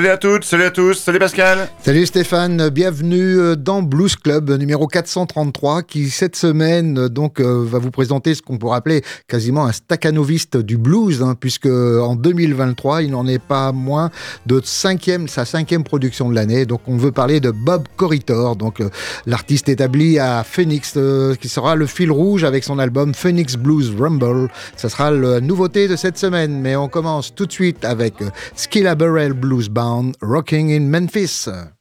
Salut à toutes, salut à tous, salut Pascal. Salut Stéphane, bienvenue euh, dans Blues Club numéro 433 qui cette semaine euh, donc euh, va vous présenter ce qu'on pourrait appeler quasiment un staccanoviste du blues hein, puisque en 2023 il n'en est pas moins de cinquième, sa cinquième production de l'année. Donc on veut parler de Bob Corritor donc l'artiste établi à Phoenix qui sera le fil rouge avec son album Phoenix Blues Rumble. Ça sera la nouveauté de cette semaine mais on commence tout de suite avec Skillaberell Blues Bound, Rocking in Memphis. Well,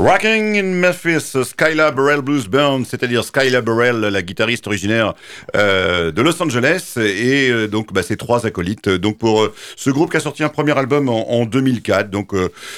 Rocking in Memphis, Skylar Burrell Blues Band, c'est-à-dire Skylar Burrell, la guitariste originaire euh, de Los Angeles, et euh, donc bah, ses trois acolytes. Donc pour euh, ce groupe qui a sorti un premier album en, 2004, donc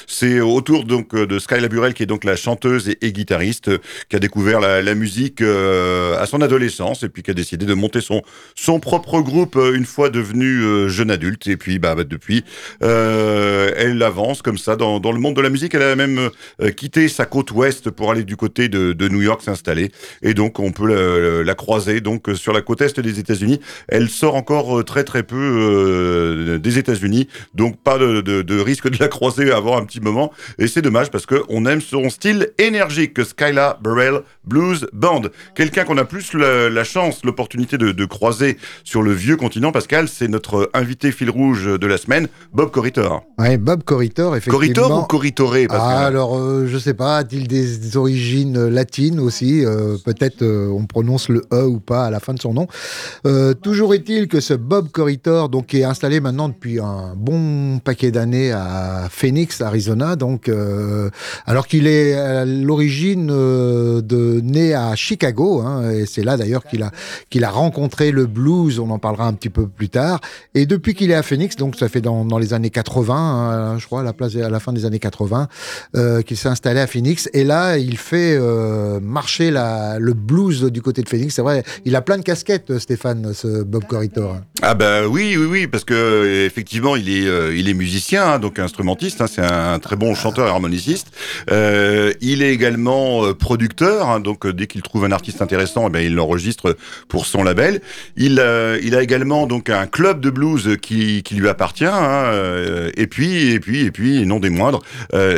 c'est autour donc de Skylar Burrell qui est donc la chanteuse et, guitariste qui a découvert la, musique à son adolescence et puis qui a décidé de monter son son propre groupe une fois devenue jeune adulte. Et puis bah, bah depuis, elle avance comme ça dans, dans le monde de la musique. Elle a même quitté sa côte ouest pour aller du côté de, New York s'installer. Et donc, on peut la, croiser donc sur la côte est des États-Unis. Elle sort encore euh, très très peu euh, des États-Unis, donc pas de, risque de la croiser avant un petit moment. Et c'est dommage parce que on aime son style énergique que Skyla Burrell Blues Band. Quelqu'un qu'on a plus la, chance, l'opportunité de, croiser sur le vieux continent, Pascal, c'est notre invité fil rouge de la semaine, Bob Corritor. Oui, Bob Corritor, effectivement. Corritor ou Corritoré ah, Alors, euh, je sais pas a-t-il des, origines euh, latines aussi euh, Peut-être euh, on prononce le E ou pas à la fin de son nom. toujours est-il que ce Bob Corritor, donc, qui est installé maintenant depuis un bon paquet d'années à Phoenix, Arizona, donc, alors qu'il est à l'origine de né à Chicago, hein, et c'est là d'ailleurs qu'il a, a rencontré le blues, on en parlera un petit peu plus tard. Et depuis qu'il est à Phoenix, donc ça fait dans, les années 80, hein, je crois, à la, place, à la fin des années 80, qu'il s'est installé à Phoenix. Et là, il fait euh, marcher le blues du côté de Phoenix. C'est vrai, il a plein de casquettes, Stéphane, ce Bob Corritor. Ah bah oui, oui, oui, parce que effectivement, il est, euh, musicien, hein, donc instrumentiste. Hein, c'est un très bon chanteur et harmoniciste. Euh, il est également producteur, hein, donc dès qu'il trouve un artiste intéressant, eh ben, il l'enregistre pour son label. Il, a également donc un club de blues qui, qui lui appartient. et puis, et puis, et puis, non des moindres,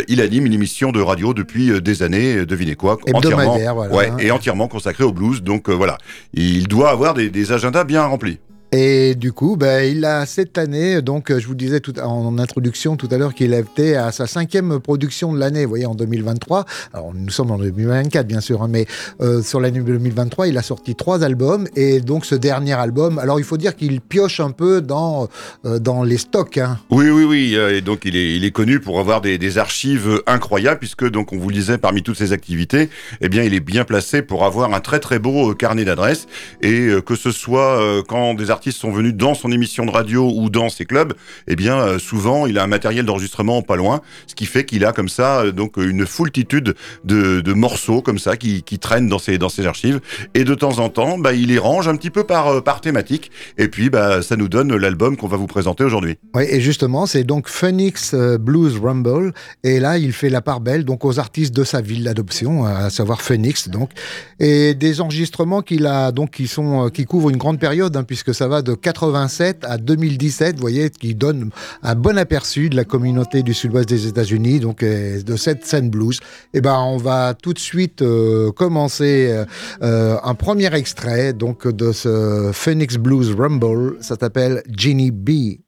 il anime une émission de radio depuis des années. Devinez quoi Entièrement, ouais, et entièrement consacré au blues. Donc voilà, il doit avoir des, des agendas bien remplis. Et du coup, ben, il a cette année, donc je vous disais en introduction tout à l'heure qu'il était à sa cinquième production de l'année, vous voyez, en 2023. Alors nous sommes en 2024 bien sûr, hein, mais euh, sur l'année 2023, il a sorti trois albums et donc ce dernier album, alors il faut dire qu'il pioche un peu dans, euh, dans les stocks. Hein. Oui, oui, oui, euh, et donc il est, il est connu pour avoir des, des, archives incroyables puisque donc on vous le disait parmi toutes ses activités, eh bien il est bien placé pour avoir un très très beau carnet d'adresses et que ce soit quand des artistes sont venus dans son émission de radio ou dans ses clubs, eh bien euh, souvent il a un matériel d'enregistrement pas loin, ce qui fait qu'il a comme ça euh, donc une foultitude de, morceaux comme ça qui, traînent dans ses dans ses archives. Et de temps en temps bah, il les range un petit peu par euh, par thématique. Et puis bah ça nous donne l'album qu'on va vous présenter aujourd'hui. Oui et justement c'est donc Phoenix Blues Rumble. Et là il fait la part belle donc aux artistes de sa ville d'adoption à savoir Phoenix donc. Et des enregistrements qu'il a donc qui sont qui couvrent une grande période hein, puisque ça va de 87 à 2017, vous voyez, qui donne un bon aperçu de la communauté du sud-ouest des États-Unis, donc euh, de cette scène blues. Et eh ben, on va tout de suite euh, commencer euh, un premier extrait donc de ce Phoenix Blues Rumble. Ça s'appelle Ginny B.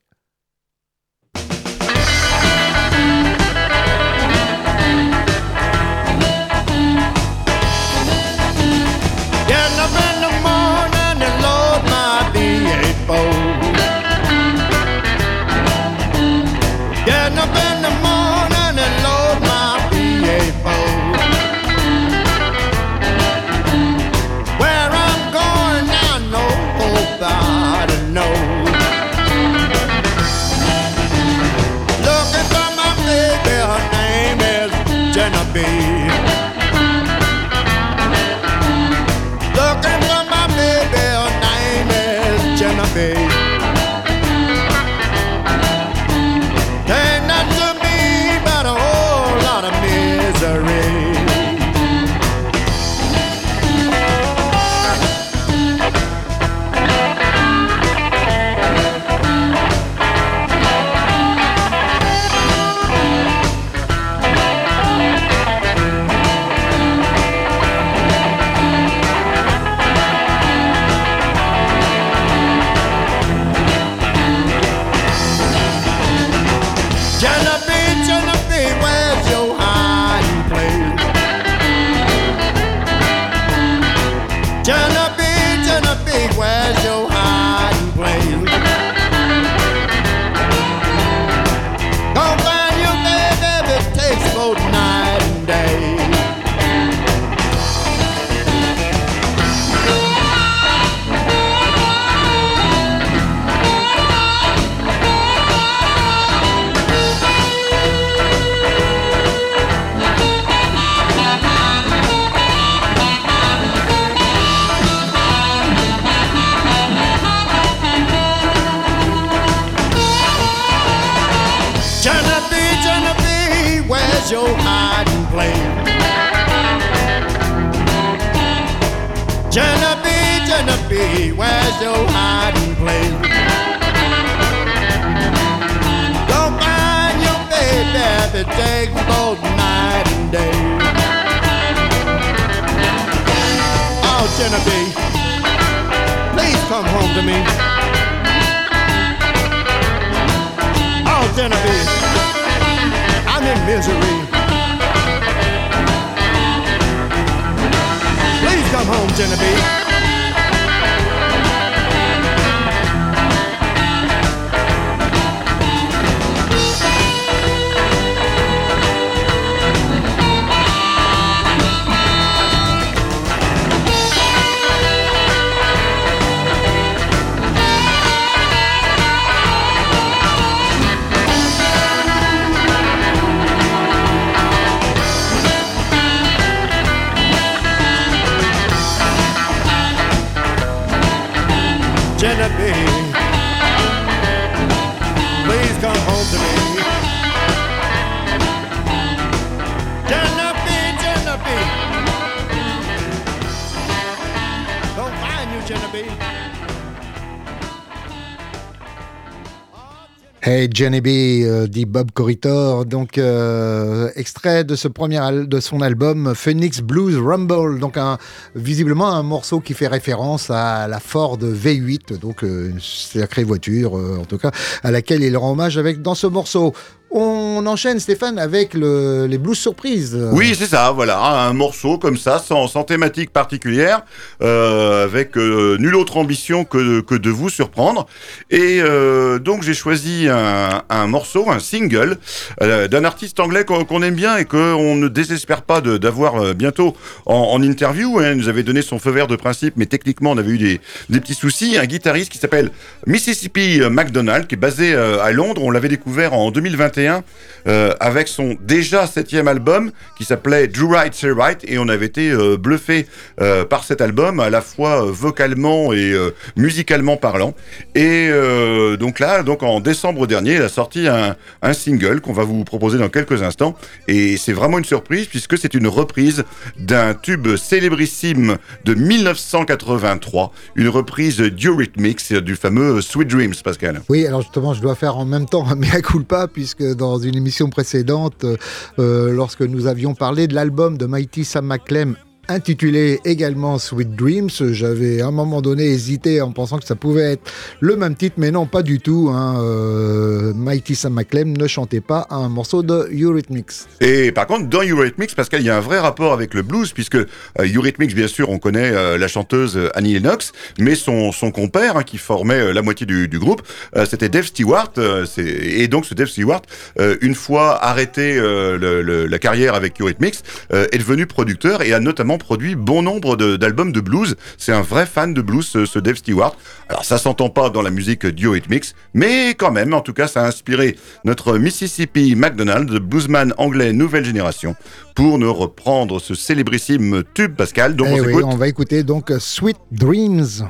Hey Johnny B, euh, dit Bob Corritor, donc euh, extrait de son album Phoenix Blues Rumble, donc visiblement un morceau qui fait référence à la Ford V8, donc euh, une sacrée voiture en tout cas, à laquelle il rend hommage avec dans ce morceau. On enchaîne, Stéphane, avec les blues surprises. Oui, c'est ça, voilà, un morceau comme ça, sans, thématique particulière, euh, avec euh, nulle autre ambition que, que, de vous surprendre. Et euh, donc j'ai choisi un, morceau, un single, d'un artiste anglais qu'on aime bien et qu'on ne désespère pas d'avoir bientôt en, interview. Hein. Il nous avait donné son feu vert de principe, mais techniquement on avait eu des, des petits soucis. Un guitariste qui s'appelle Mississippi McDonald, qui est basé à Londres. On l'avait découvert en 2021 euh, avec son déjà septième album qui s'appelait Do Right Say Right et on avait été euh, bluffé euh, par cet album à la fois vocalement et musicalement parlant. Et donc là donc en décembre dernier il a sorti un, un single qu'on va vous proposer dans quelques instants. Et c'est vraiment une surprise puisque c'est une reprise d'un tube célébrissime de 1983 une reprise d'Eurythmics du fameux Sweet Dreams Pascal. Oui alors justement je dois faire en même temps un mea culpa puisque dans une émission précédente, euh, lorsque nous avions parlé de l'album de Mighty Sam McClem intitulé également Sweet Dreams. J'avais à un moment donné hésité en pensant que ça pouvait être le même titre, mais non, pas du tout. Hein. Euh, Mighty Sam McClem ne chantait pas un morceau de Eurythmics. Et par contre, dans Eurythmics, parce qu'il y a un vrai rapport avec le blues, puisque euh, Eurythmics, bien sûr, on connaît euh, la chanteuse Annie Lennox, mais son, son compère, hein, qui formait la moitié du, groupe, c'était Dave Stewart. et donc, ce Dave Stewart, une fois arrêté la carrière avec Eurythmics, est devenu producteur et a notamment produit bon nombre d'albums de, blues. C'est un vrai fan de blues, ce, Dave Stewart. Alors ça s'entend pas dans la musique duo It Mix, mais quand même, en tout cas, ça a inspiré notre Mississippi McDonald, bluesman anglais nouvelle génération, pour nous reprendre ce célébrissime tube, Pascal. Donc on, eh on va écouter donc Sweet Dreams.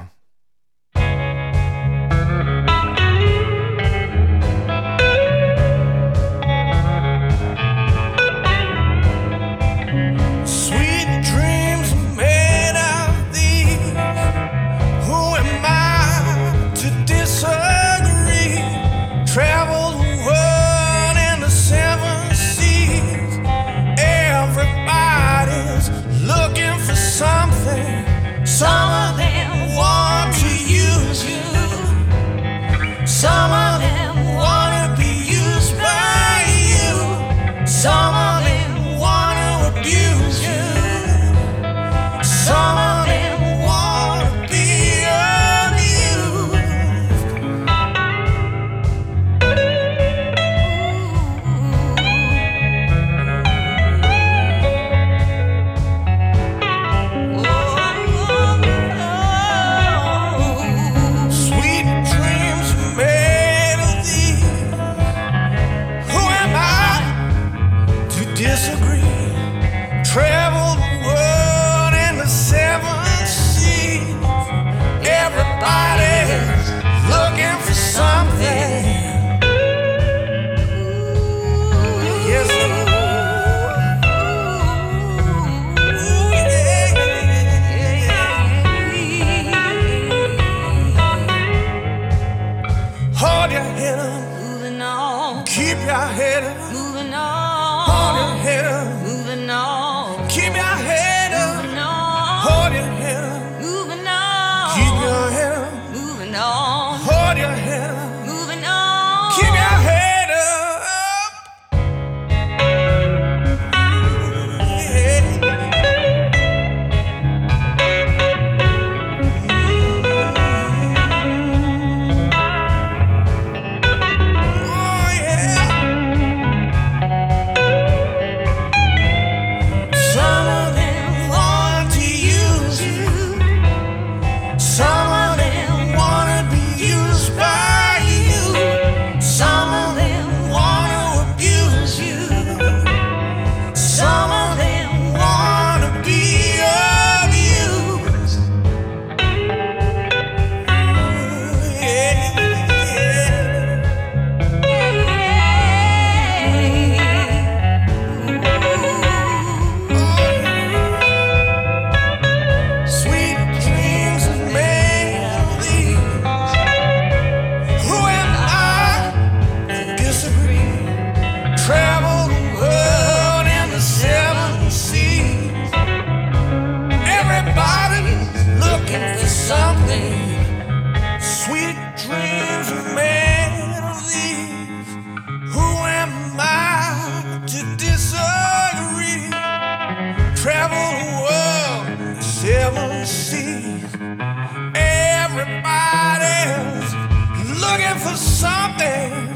Everybody's looking for something.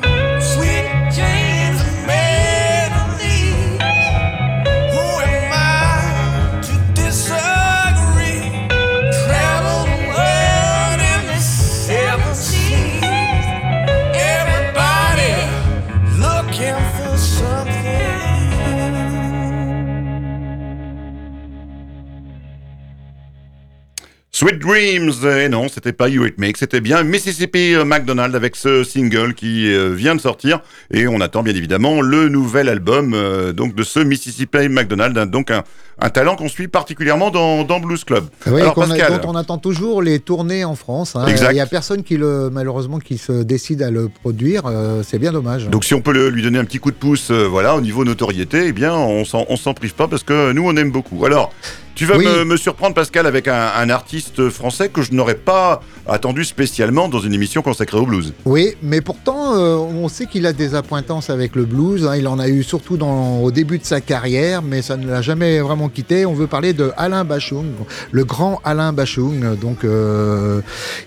Dreams, et non, c'était pas You It Make, c'était bien Mississippi McDonald avec ce single qui euh, vient de sortir. Et on attend bien évidemment le nouvel album euh, donc de ce Mississippi McDonald, hein, donc un, un talent qu'on suit particulièrement dans, dans Blues Club. Oui, Alors a- Pascal, dont on attend toujours les tournées en France. hein. Exact. Il n'y a personne qui le, malheureusement qui se décide à le produire. euh, c'est bien dommage. donc si on peut le- lui donner un petit coup de pouce, euh, voilà, au niveau notoriété, eh bien on s'en on s'en prive pas parce que nous on aime beaucoup. Alors. Tu vas Oui. me, me surprendre, Pascal, avec un, un artiste français que je n'aurais pas attendu spécialement dans une émission consacrée au blues. Oui, mais pourtant, euh, on sait qu'il a des appointances avec le blues. hein. Il en a eu surtout dans, au début de sa carrière, mais ça ne l'a jamais vraiment quitté. On veut parler de Alain Bachung, le grand Alain Bachung, donc euh,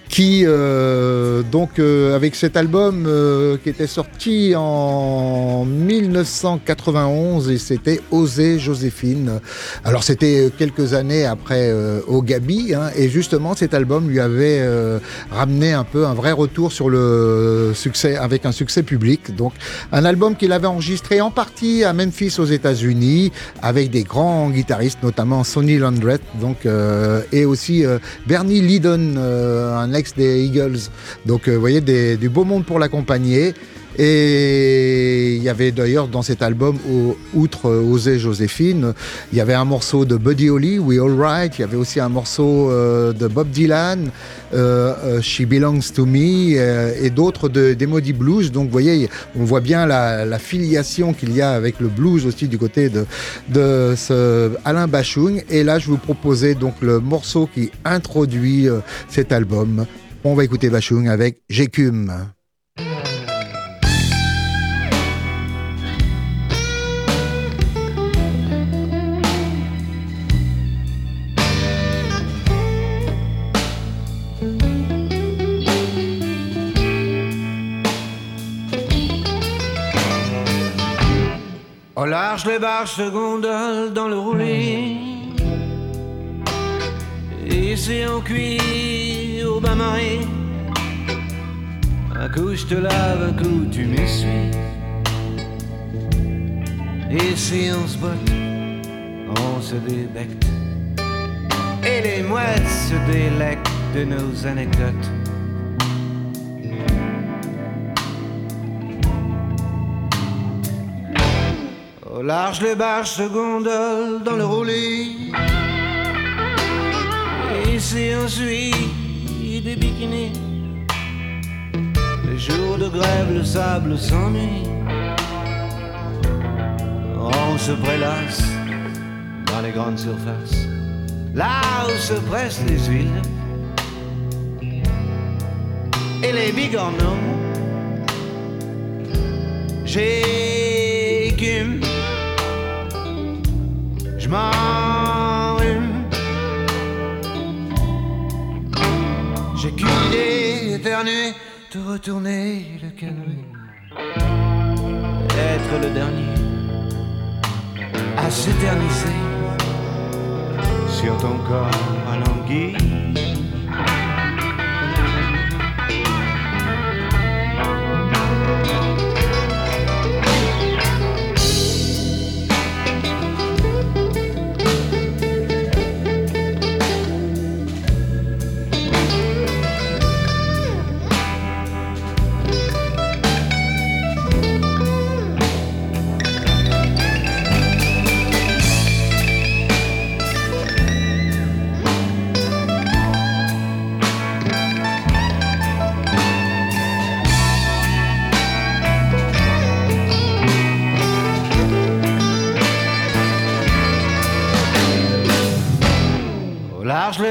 qui, euh, donc euh, avec cet album qui était sorti en 1991 et c'était Oser Joséphine. Alors c'était quelques années après Au Gabi, hein, et justement cet album lui avait ramené un peu un vrai retour sur le succès avec un succès public. Donc un album qu'il avait enregistré en partie à Memphis aux États-Unis avec des grands guitaristes, notamment Sonny Landreth, euh, et aussi euh, Bernie Lydon, euh, un ex des Eagles. Donc vous voyez du beau monde pour l'accompagner. Et il y avait d'ailleurs dans cet album, outre euh, Oser Joséphine, il y avait un morceau de Buddy Holly, We All Right. Il y avait aussi un morceau euh, de Bob Dylan, euh, She Belongs to Me, et d'autres de- des Blues. Donc, vous voyez, on voit bien la, filiation qu'il y a avec le blues aussi du côté de, ce Alain Bachung. Et là, je vous proposais donc le morceau qui introduit cet album. On va écouter Bachung avec J'écume. Large, les barges se dans le roulis. Ici on cuit au bain-marie. Un coup je te lave, un coup tu m'essuies. Ici on se botte, on se débecte. Et les mouettes se délectent de nos anecdotes. Au large, les barges se gondolent dans le roulis. Ici, on suit des bikinis. Les jours de grève, le sable s'ennuie. On se prélasse dans les grandes surfaces. Là où se pressent les huiles. Et les bigorneaux. J'écume. J'ai qu'une idée éternue de retourner le canoë. Être le dernier à s'éterniser sur ton corps alangui. Au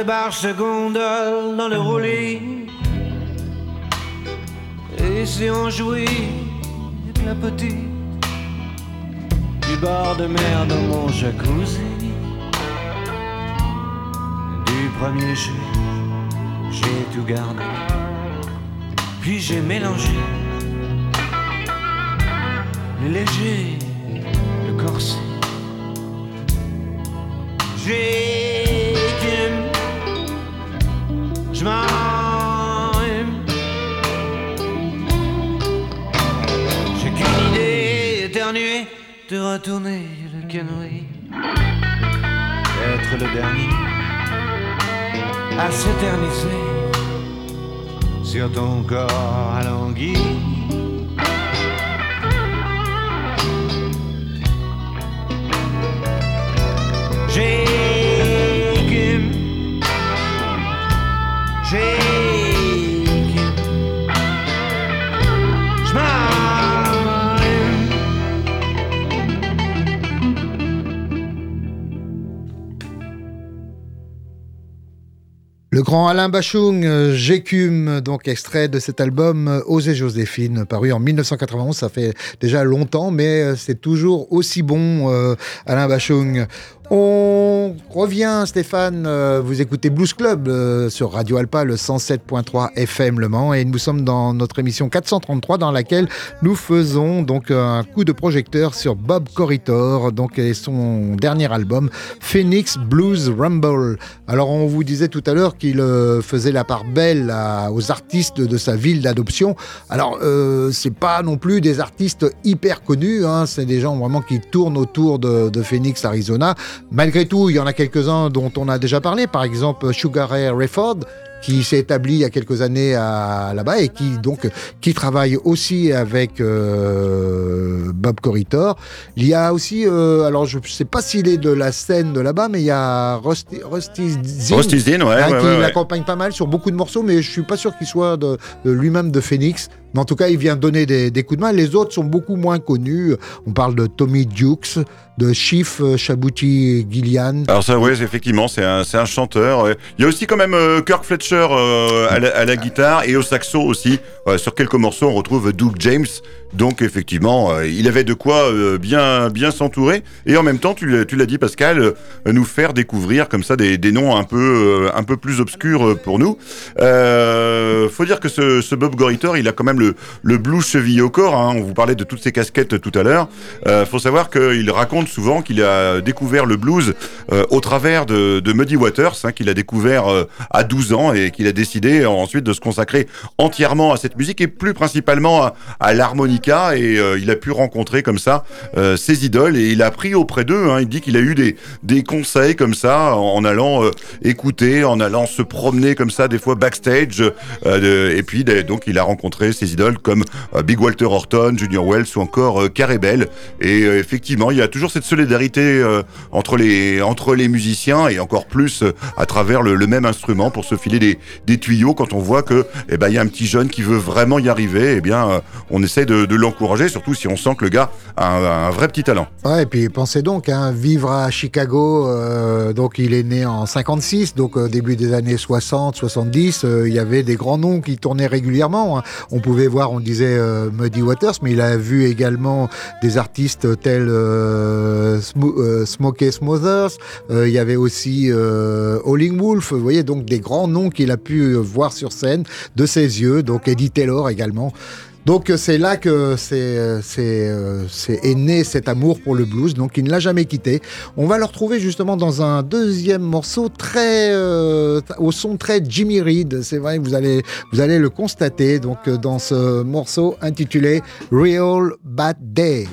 les barges dans le roulis. Et si on jouit la petite du bord de mer dans mon jacuzzi, du premier jet, j'ai tout gardé. Puis j'ai mélangé le léger, le corset. J'ai de retourner le canoë, être le dernier à s'éterniser sur ton corps. J'ai Le grand Alain Bachung, euh, J'écume, donc extrait de cet album euh, Osez Joséphine, paru en 1991. Ça fait déjà longtemps, mais euh, c'est toujours aussi bon, Alain Bachung. Revient, Stéphane. Euh, vous écoutez Blues Club euh, sur Radio Alpa, le 107.3 FM Le Mans, et nous sommes dans notre émission 433 dans laquelle nous faisons donc un coup de projecteur sur Bob Corritor, donc et son dernier album Phoenix Blues Rumble. Alors on vous disait tout à l'heure qu'il euh, faisait la part belle aux artistes de sa ville d'adoption. Alors c'est pas non plus des artistes hyper connus, hein. c'est des gens vraiment qui tournent autour de, de Phoenix, Arizona. Malgré tout, il y en a quelques-uns dont on a déjà parlé, par exemple Sugar Ray Rayford, qui s'est établi il y a quelques années là-bas et qui donc qui travaille aussi avec euh, Bob Corritor. Il y a aussi, euh, alors je ne sais pas s'il est de la scène de là-bas, mais il y a Rusty, Rusty Zinn, Rusty Zinn ouais, hein, ouais, qui ouais, l'accompagne pas mal sur beaucoup de morceaux, mais je suis pas sûr qu'il soit de, de lui-même de Phoenix. Mais en tout cas, il vient donner des, coups de main. Les autres sont beaucoup moins connus. On parle de Tommy Dukes, de Chief Chabouti Gillian. Alors ça, oui, effectivement, c'est un, chanteur. Il y a aussi quand même euh, Kirk Fletcher euh, à, la, à, la, guitare et au saxo aussi. Euh, sur quelques morceaux, on retrouve Doug James. Donc effectivement, euh, il avait de quoi euh, bien bien s'entourer et en même temps, tu l'as dit Pascal, euh, nous faire découvrir comme ça des, des noms un peu un peu plus obscurs pour nous. faut dire que ce, ce Bob Goritor, il a quand même le, le blues cheville au corps. Hein. On vous parlait de toutes ses casquettes tout à l'heure. faut savoir qu'il raconte souvent qu'il a découvert le blues au travers de, de Muddy Waters, hein, qu'il a découvert à 12 ans et qu'il a décidé ensuite de se consacrer entièrement à cette musique et plus principalement à, à l'harmonie et euh, il a pu rencontrer comme ça euh, ses idoles et il a appris auprès d'eux. Hein, il dit qu'il a eu des, des conseils comme ça en, allant euh, écouter, en allant se promener comme ça des fois backstage. Et puis donc il a rencontré ses idoles comme Big Walter Horton, Junior Wells ou encore Carey Bell. Et effectivement, il y a toujours cette solidarité entre les entre les musiciens et encore plus à travers le, même instrument pour se filer des, des tuyaux quand on voit que eh ben il y a un petit jeune qui veut vraiment y arriver. Eh bien, on essaie de l'encourager, surtout si on sent que le gars a un, vrai petit talent. Ouais, et puis pensez donc, hein, vivre à Chicago, euh, donc il est né en 56, donc au début des années 60, 70, euh, il y avait des grands noms qui tournaient régulièrement. Hein. On pouvait voir, on disait euh, Muddy Waters, mais il a vu également des artistes tels Sm Smokey Smothers, il y avait aussi Howling Wolf, vous voyez, donc des grands noms qu'il a pu voir sur scène de ses yeux, donc Eddie Taylor également. Donc c'est là que c'est est né cet amour pour le blues, donc il ne l'a jamais quitté. On va le retrouver justement dans un deuxième morceau très euh, au son très Jimmy Reed. C'est vrai vous allez vous allez le constater donc dans ce morceau intitulé Real Bad Day.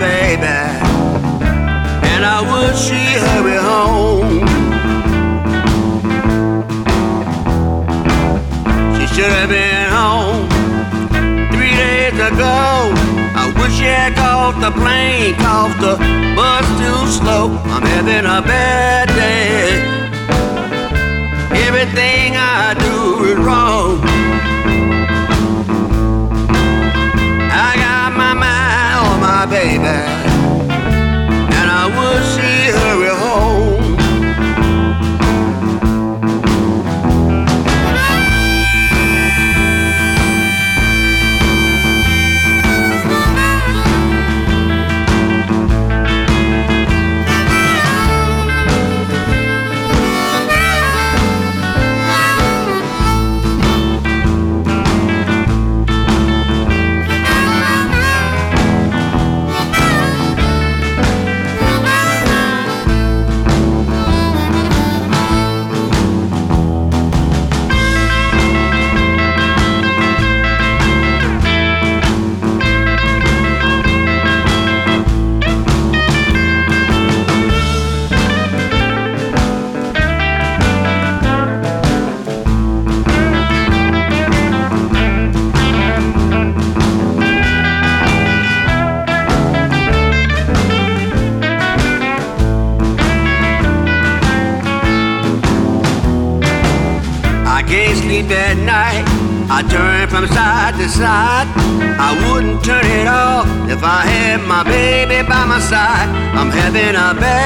Baby, and I would. wish she hurry home. She should have been home three days ago. I wish she had caught the plane, caught the bus too slow. I'm having a bad day. Everything I do is wrong. My baby, I'm having a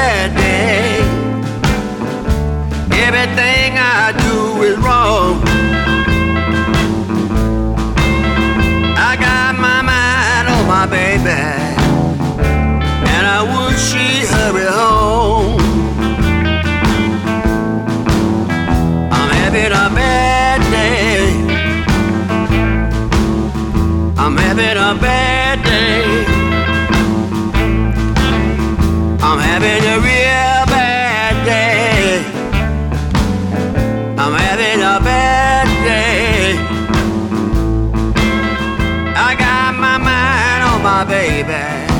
bad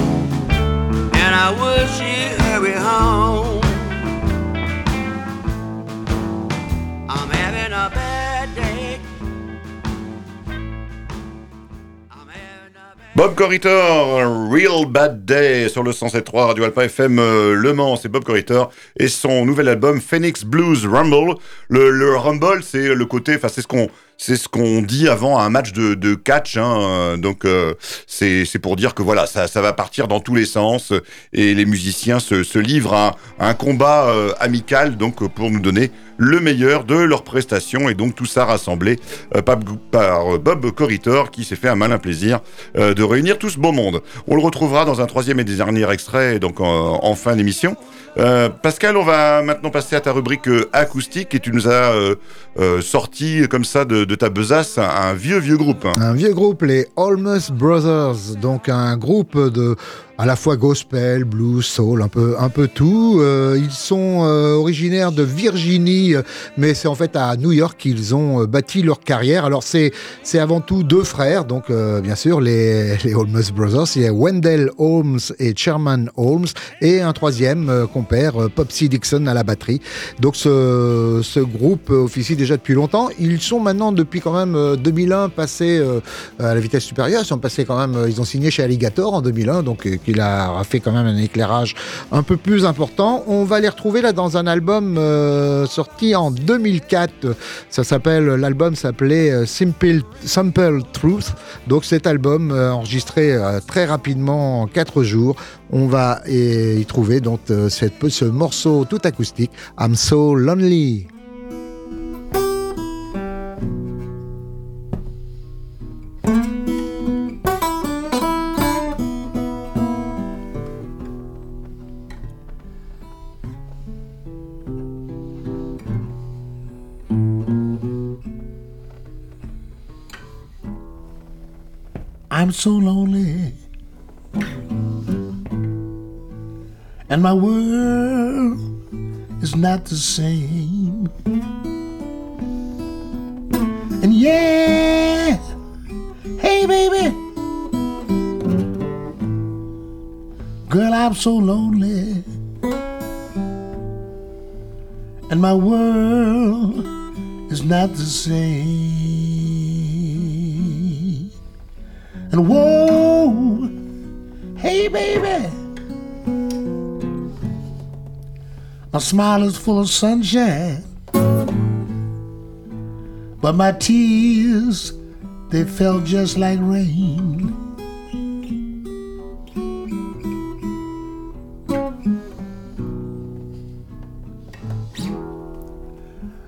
Bob Corritor, Real Bad Day sur le 107.3 Radio Alpha FM euh, Le Mans, c'est Bob Corritor et son nouvel album Phoenix Blues Rumble. Le, le Rumble, c'est le côté, enfin c'est ce qu'on c'est ce qu'on dit avant un match de, catch, hein, euh, donc euh, c'est pour dire que voilà, ça, ça va partir dans tous les sens et les musiciens se, livrent à, un- à un combat euh, amical, donc pour nous donner le meilleur de leurs prestations et donc tout ça rassemblé euh, par, par Bob Corritor qui s'est fait un malin plaisir euh, de réunir tout ce beau monde. On le retrouvera dans un troisième et dernier extrait, donc en, fin d'émission. Euh, Pascal, on va maintenant passer à ta rubrique euh, acoustique et tu nous as euh, euh, sorti comme ça de, ta besace un, vieux vieux groupe. hein. Un vieux groupe, les Olmus Brothers, donc un groupe de à la fois gospel, blues, soul, un peu, un peu tout. Euh, ils sont euh, originaires de Virginie, mais c'est en fait à New York qu'ils ont euh, bâti leur carrière. Alors c'est, c'est avant tout deux frères, donc euh, bien sûr les, les Olmus Brothers, il y a Wendell Holmes et Sherman Holmes, et un troisième euh, compère, Popsy Dixon à la batterie. Donc ce, ce groupe officie déjà depuis longtemps. Ils sont maintenant depuis quand même euh, 2001 passés à la vitesse supérieure. Ils sont passés quand même, ils ont signé chez Alligator en 2001, donc qu'il a fait quand même un éclairage un peu plus important. On va les retrouver là dans un album euh, sorti en 2004. Ça s'appelle, l'album s'appelait euh, Simple, Truth. Donc cet album euh, enregistré très rapidement en 4 jours. On va y trouver donc cette, ce morceau tout acoustique, I'm So Lonely. So lonely. And my world is not the same. And yeah, hey baby, girl, I'm so lonely. and my world is not the same. And whoa, hey baby, my smile is full of sunshine, but my tears they fell just like rain.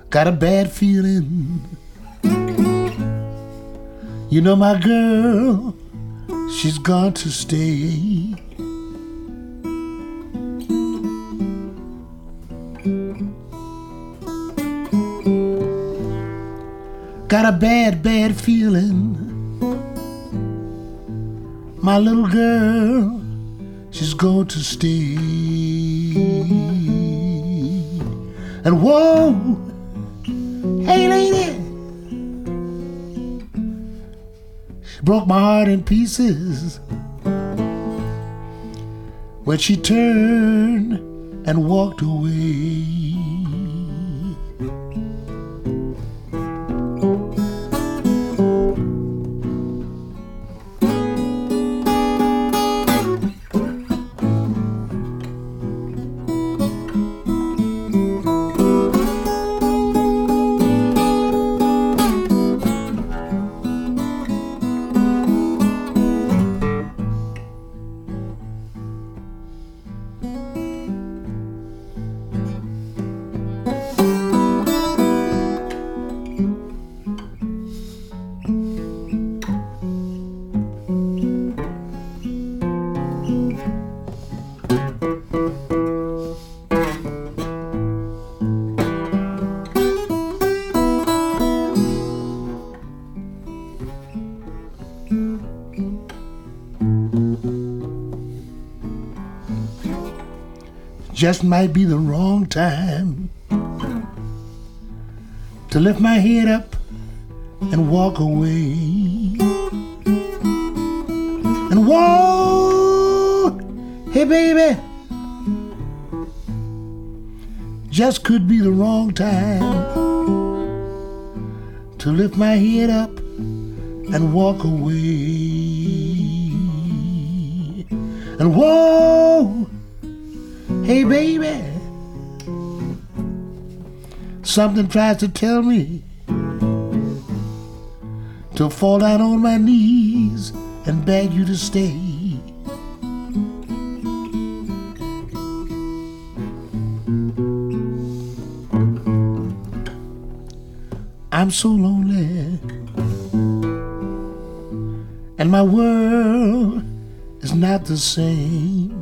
Got a bad feeling. You know, my girl, she's gone to stay. Got a bad, bad feeling. My little girl, she's going to stay. And whoa, hey lady, broke my heart in pieces when she turned and walked away. Just might be the wrong time to lift my head up and walk away. And whoa, hey baby, just could be the wrong time to lift my head up and walk away. And whoa, Hey, baby. Something tries to tell me to fall down on my knees and beg you to stay. I'm so lonely, and my world is not the same.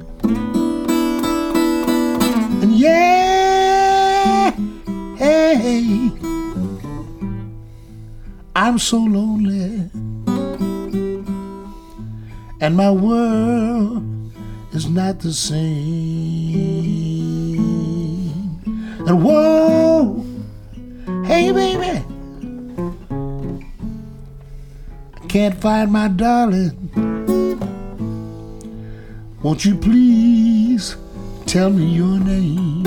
Yeah, hey, I'm so lonely, and my world is not the same. And whoa, hey, baby, I can't find my darling. Won't you please tell me your name?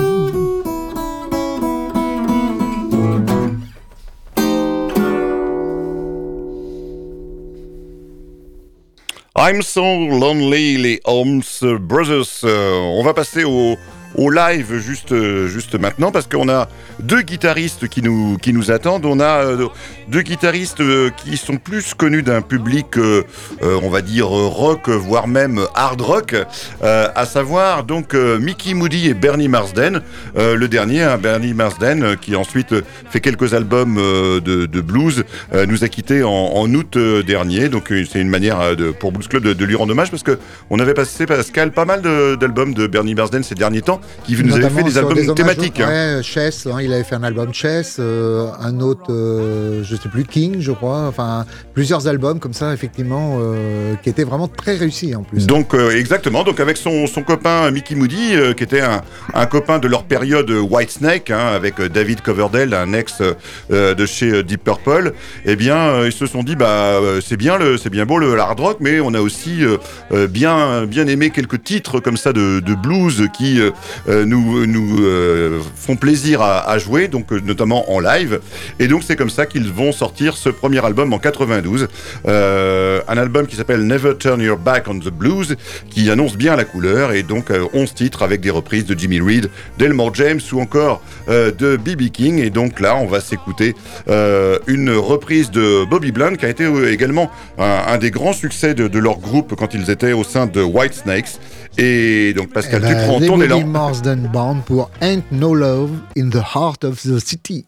I'm so lonely, les Holmes Brothers. Euh, on va passer au, au live juste, juste maintenant parce qu'on a deux guitaristes qui nous, qui nous attendent. On a euh, deux guitaristes euh, qui sont plus connus d'un public, euh, euh, on va dire rock, voire même hard rock, euh, à savoir donc euh, Mickey Moody et Bernie Marsden. Euh, le dernier, hein, Bernie Marsden, euh, qui ensuite euh, fait quelques albums euh, de, blues, euh, nous a quittés en, août euh, dernier. Donc euh, c'est une manière euh, de, pour Blues Club de, lui rendre hommage parce que on avait passé Pascal pas mal d'albums de, Bernie Marsden ces derniers temps qui nous avait fait des albums hommages, thématiques. hein. Ouais, Chess, hein, il avait fait un album Chess, euh, un autre, euh, je sais plus, King, je crois. Enfin, plusieurs albums comme ça, effectivement, euh, qui étaient vraiment très réussis en plus. Donc euh, exactement, donc avec son, son copain Mickey Moody, qui était un, un copain de leur période euh, White Snake, hein, avec David Coverdale, un ex de chez Deep Purple, eh bien ils se sont dit bah c'est bien le bien beau le hard rock, mais on a aussi bien bien aimé quelques titres comme ça de, de blues qui nous, nous font plaisir à, jouer, donc notamment en live. Et donc c'est comme ça qu'ils vont sortir ce premier album en 92, un album qui s'appelle Never Turn Your Back on the Blues, qui annonce bien la couleur et donc 11 titres avec des reprises de Jimmy Reed, Delmore James ou encore de B.B. King. Et donc là, on va s'écouter une reprise de Bobby Blunt qui a été également un, des grands succès de, leur groupe quand ils étaient au sein de White Snakes. Et donc Pascal, tu prends ton élan. Marsden Band pour Ain't No Love in the Heart of the City.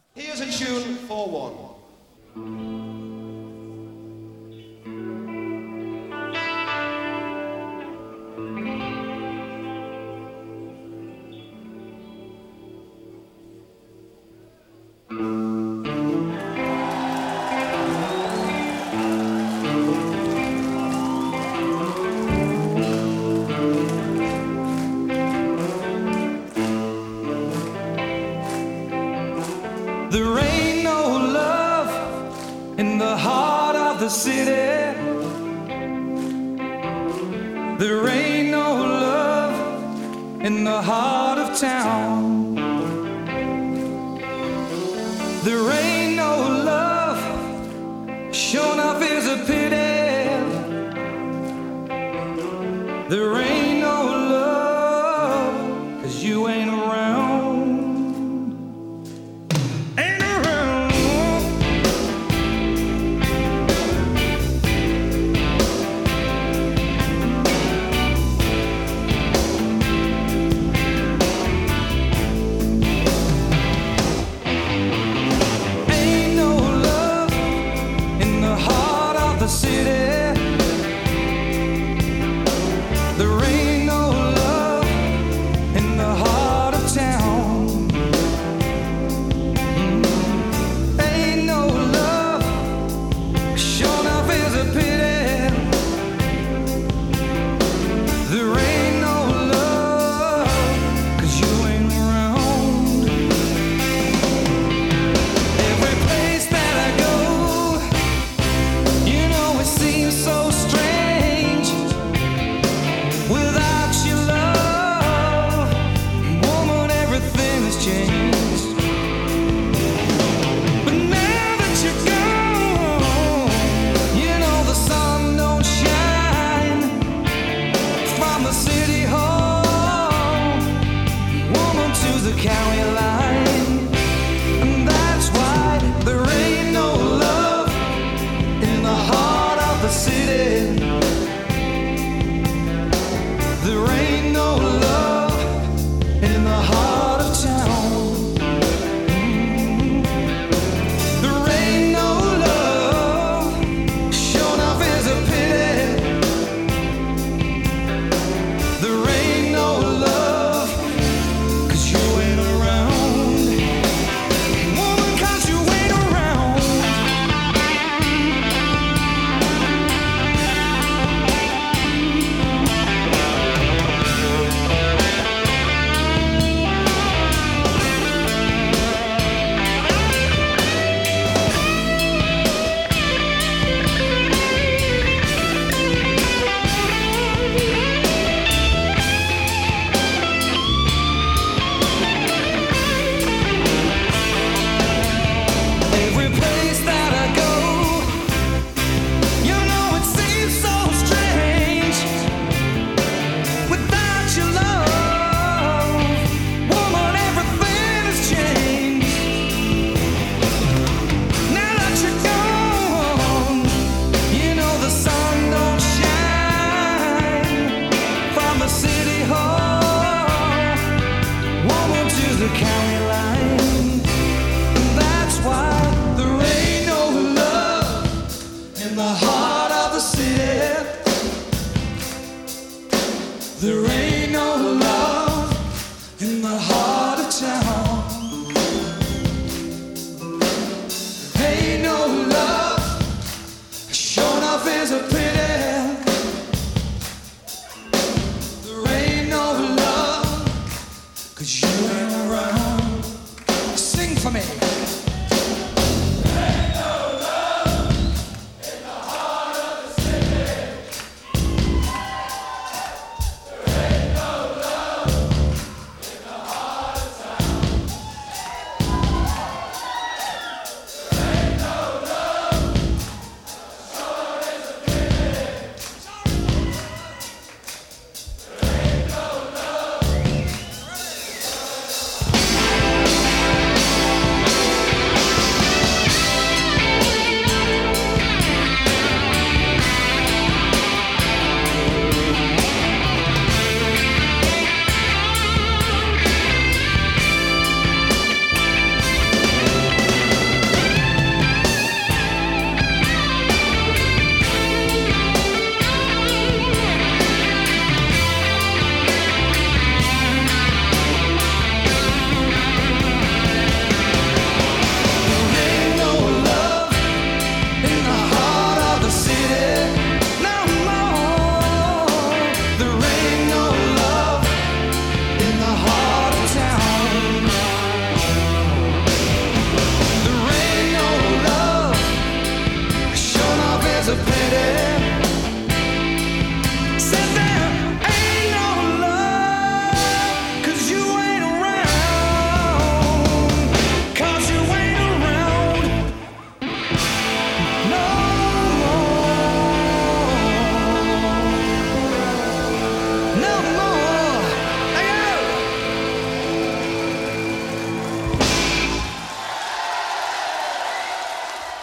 city. There ain't no love in the heart of town. There ain't no love, sure enough, is a pity.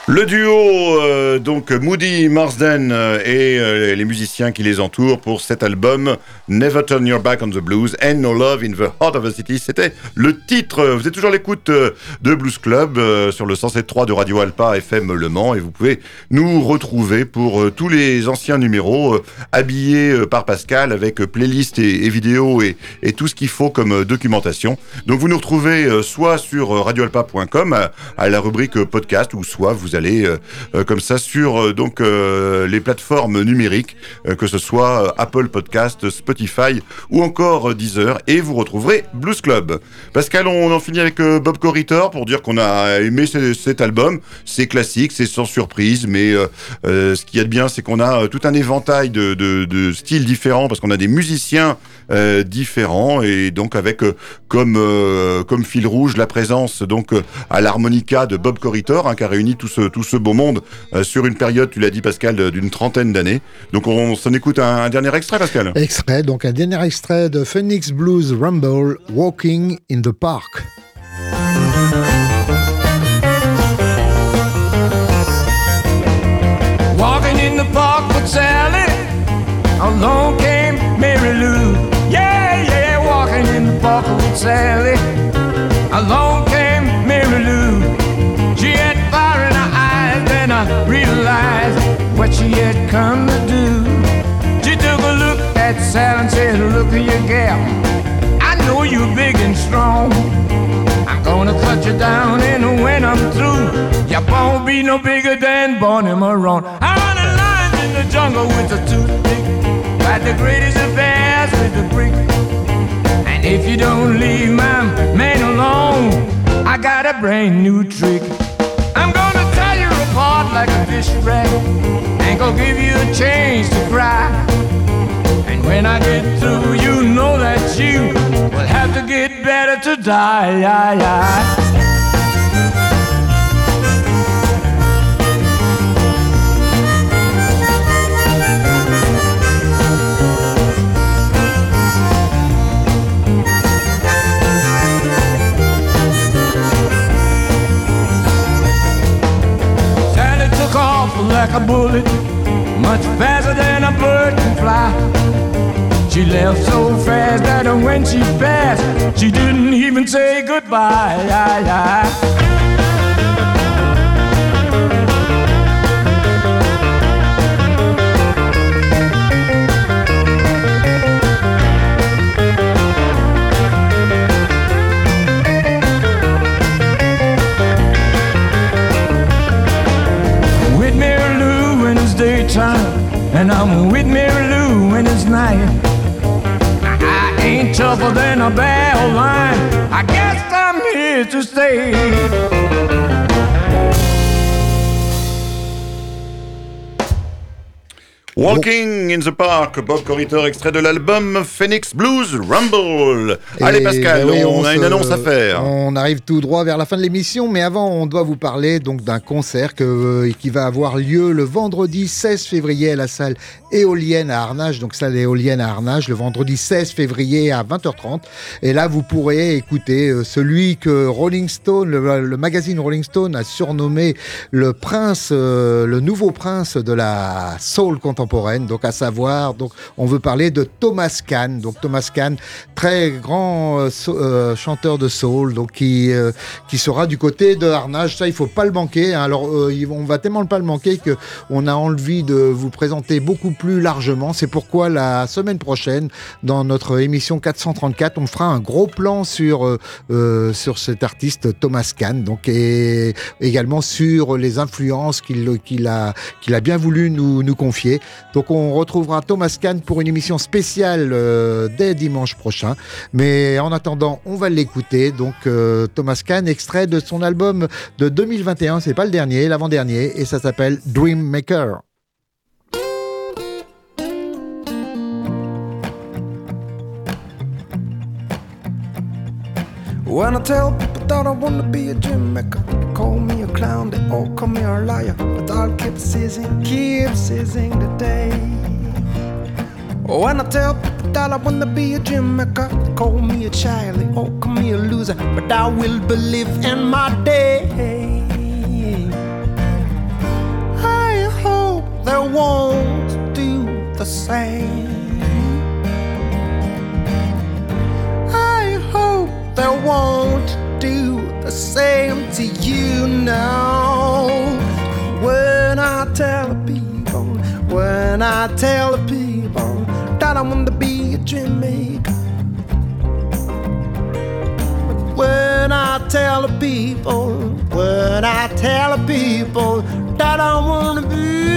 Le duo, euh, donc Moody Marsden euh, et euh, les musiciens qui les entourent pour cet album Never Turn Your Back on the Blues and No Love in the Heart of the City. C'était le titre. Vous êtes toujours l'écoute de Blues Club sur le 107.3 de Radio Alpa FM Le Mans et vous pouvez nous retrouver pour tous les anciens numéros habillés par Pascal avec playlist et, vidéos et, et, tout ce qu'il faut comme documentation. Donc vous nous retrouvez soit sur radioalpa.com à, à la rubrique podcast ou soit vous allez euh, euh, comme ça sur euh, donc les plateformes numériques, que ce soit Apple Podcast, Spotify ou encore Deezer, et vous retrouverez Blues Club. Pascal, on en finit avec Bob Corritor pour dire qu'on a aimé cet album. C'est classique, c'est sans surprise, mais ce qu'il y a de bien, c'est qu'on a tout un éventail de, styles différents parce qu'on a des musiciens différents et donc avec comme comme fil rouge la présence donc à l'harmonica de Bob Corritor hein, qui a réuni tout ce tout ce beau monde euh, sur une période, tu l'as dit Pascal, d'une trentaine d'années. Donc on s'en écoute un, dernier extrait Pascal Extrait, donc un dernier extrait de Phoenix Blues Rumble, Walking in the Park. Walking in the park with Sally, along came Mary Lou. Yeah, yeah, walking in the park with Sally, along come to do. She took a look at Sal and said, Look at your gal. I know you're big and strong. I'm gonna cut you down, and when I'm through, you won't be no bigger than Bonnie Maroon. I run a line in the jungle with a toothpick. Got the greatest affairs with the brick. And if you don't leave my man alone, I got a brand new trick I'm gonna tear you apart like a fish rack. Ain't gonna give you a chance to cry. And when I get through, you know that you will have to get better to die. Like a bullet, much faster than a bird can fly. She left so fast that when she passed, she didn't even say goodbye. And I'm with Mary Lou when it's night. I ain't tougher than a battle line. I guess I'm here to stay. Walking in the Park, Bob Corritor, extrait de l'album Phoenix Blues Rumble. Allez Pascal, ben on, a une annonce à faire. On arrive tout droit vers la fin de l'émission, mais avant on doit vous parler donc d'un concert que, qui va avoir lieu le vendredi 16 février à la salle éolienne à Arnage, donc salle éolienne à Arnage, le vendredi 16 février à 20h30. Et là vous pourrez écouter euh, celui que Rolling Stone, le, magazine Rolling Stone a surnommé le prince, euh, le nouveau prince de la soul contemporaine donc à savoir, donc on veut parler de Thomas Kahn. Donc Thomas Kahn, très grand euh, euh, chanteur de soul, donc qui euh, qui sera du côté de Arnage. Ça, il faut pas le manquer. Hein. Alors on va tellement pas le manquer que on a envie de vous présenter beaucoup plus largement. C'est pourquoi la semaine prochaine, dans notre émission 434, on fera un gros plan sur sur cet artiste Thomas Kahn, donc et également sur les influences qu'il qu'il a qu'il a bien voulu nous nous confier. Donc on retrouvera Thomas Kahn pour une émission spéciale euh, dès dimanche prochain. Mais en attendant, on va l'écouter. Donc euh, Thomas Kahn, extrait de son album de 2021, c'est pas le dernier, l'avant-dernier, et ça s'appelle Dream Maker. When I tell people that I wanna be a gym maker, they call me a clown, they all call me a liar. But I'll keep seizing, keep seizing the day. When I tell people that I wanna be a gym maker, they call me a child, they all call me a loser. But I will believe in my day. I hope they won't do the same. I hope they won't do the same to you now. When I tell the people, when I tell the people that I want to be a dream maker. When I tell the people, when I tell the people that I want to be.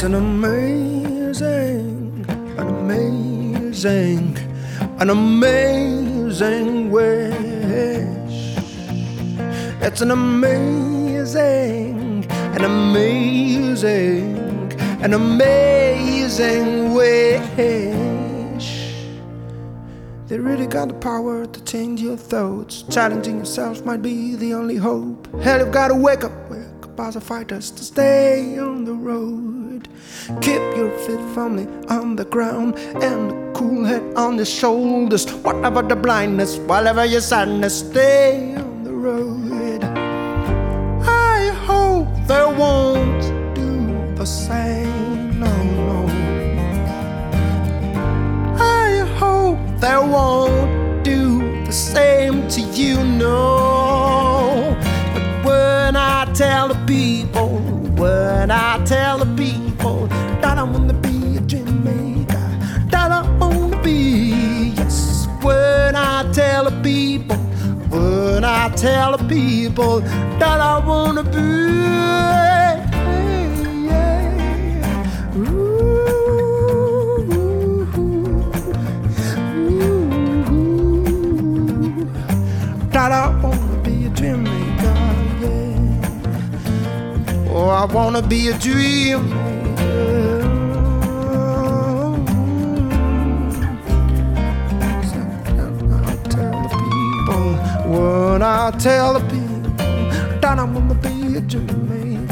It's an amazing, an amazing, an amazing wish. It's an amazing, an amazing, an amazing wish. They really got the power to change your thoughts. Challenging yourself might be the only hope. Hell, you've got to wake up, wake up as a fighters to stay on the road. Keep your feet firmly on the ground and a cool head on your shoulders. Whatever the blindness, whatever your sadness, stay on the road. I hope they won't do the same. No, no. I hope they won't do the same to you, no. But when I tell the people, when I tell the people that I wanna be a dream maker, that I wanna oh, be, yes. When I tell the people, when I tell the people that I wanna be. that I wanna be a dream maker, yeah. Oh, I wanna be a dream when I tell the people that I wanna be a dreamer,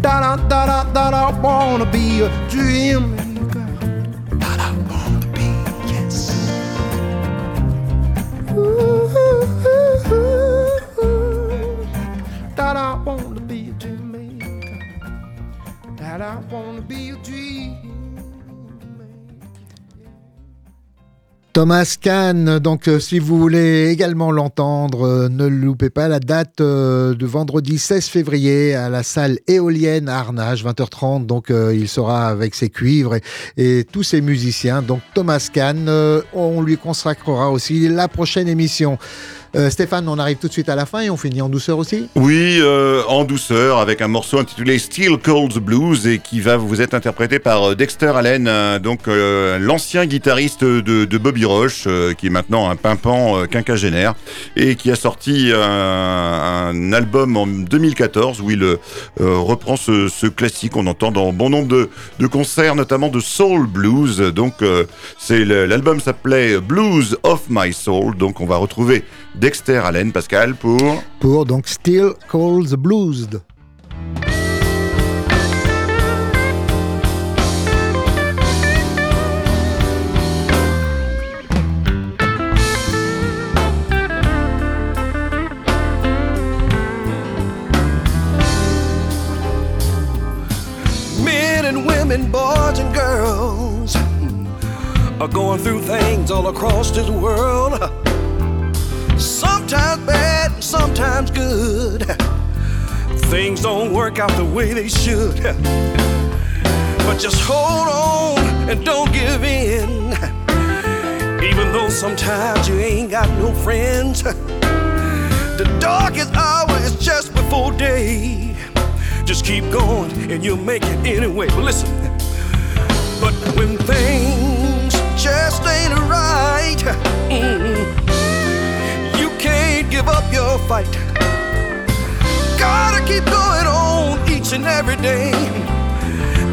that I, that I, that I wanna be a dream Thomas Kahn, donc euh, si vous voulez également l'entendre, euh, ne loupez pas la date euh, de vendredi 16 février à la salle éolienne à Arnage, 20h30. Donc euh, il sera avec ses cuivres et, et tous ses musiciens. Donc Thomas Kahn, euh, on lui consacrera aussi la prochaine émission. Euh, Stéphane, on arrive tout de suite à la fin et on finit en douceur aussi Oui, euh, en douceur, avec un morceau intitulé Steel Cold Blues et qui va vous être interprété par euh, Dexter Allen, donc l'ancien guitariste de, Bobby Roche, qui est maintenant un pimpant quinquagénaire et qui a sorti un, album en 2014 où il reprend ce, classique qu'on entend dans bon nombre de, de concerts, notamment de soul blues. Donc, c'est l'album s'appelait Blues of My Soul. Donc, on va retrouver Dexter Allen, Pascal, pour pour donc Still Calls the Blues. Men and women, boys and girls are going through things all across this world. Good. Things don't work out the way they should. But just hold on and don't give in. Even though sometimes you ain't got no friends. The darkest hour is just before day. Just keep going and you'll make it anyway. But listen, but when things just ain't right, mm, you can't give up your fight. Gotta keep going on each and every day.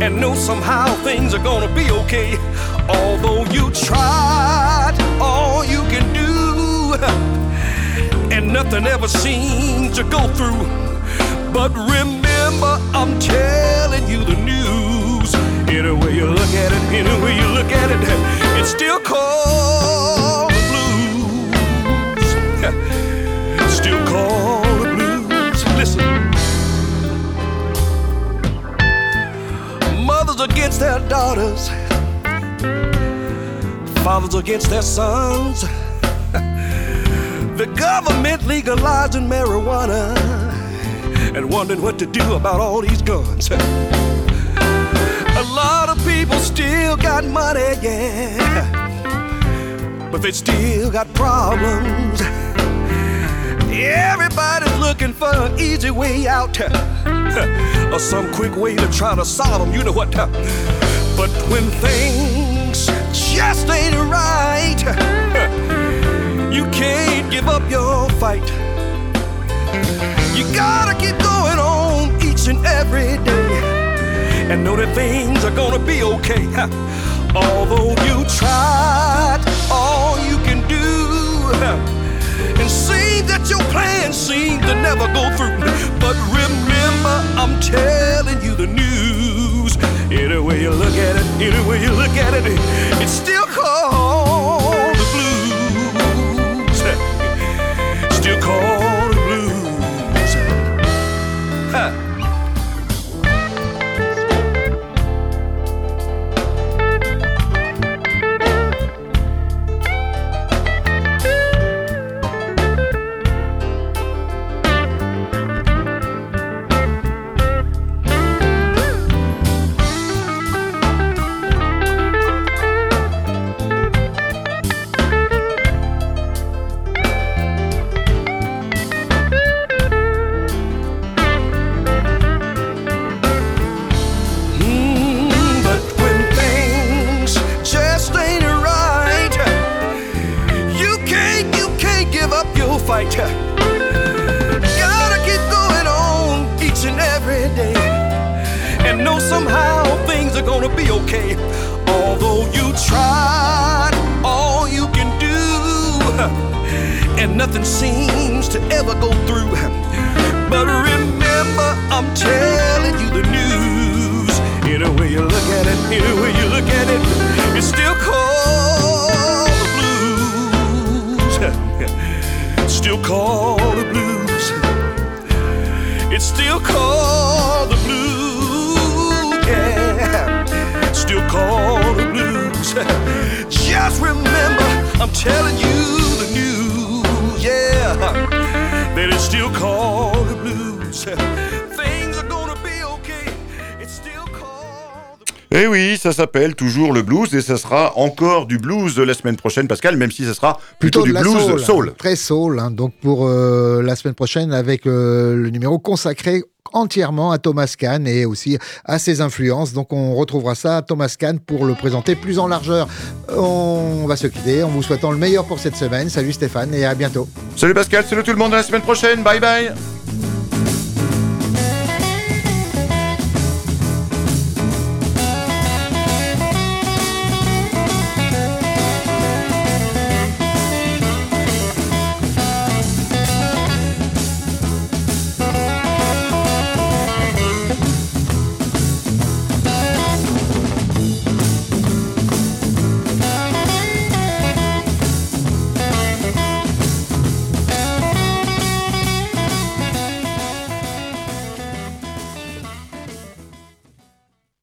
And know somehow things are gonna be okay. Although you tried all you can do, and nothing ever seems to go through. But remember, I'm telling you the news. Any way you look at it, any way you look at it, it's still called Mothers against their daughters, fathers against their sons. The government legalizing marijuana and wondering what to do about all these guns. A lot of people still got money, yeah, but they still got problems. Everybody's looking for an easy way out or some quick way to try to solve them. You know what? But when things just ain't right, you can't give up your fight. You gotta keep going on each and every day and know that things are gonna be okay. Although you tried all you can do, and seems that your plans seem to never go through. But I'm telling you the news. Any way you look at it, any way you look at it, it's still called know somehow things are gonna be okay. Although you tried all you can do, and nothing seems to ever go through. But remember, I'm telling you the news. Any way you look at it, any way you look at it, it's still called the blues. Still called the blues. It's still called the Yeah. Still called the blues. Just remember, I'm telling you the news. Yeah. That it's still called the blues. Things are gonna be okay. It's still called the Eh oui, ça s'appelle toujours le blues et ça sera encore du blues la semaine prochaine, Pascal, même si ça sera plutôt, du blues soul, soul. Très soul. hein. donc pour euh, la semaine prochaine avec euh, le numéro consacré entièrement à Thomas Kahn et aussi à ses influences. Donc on retrouvera ça à Thomas Kahn pour le présenter plus en largeur. On va se quitter en vous souhaitant le meilleur pour cette semaine. Salut Stéphane et à bientôt. Salut Pascal, salut tout le monde à la semaine prochaine, bye bye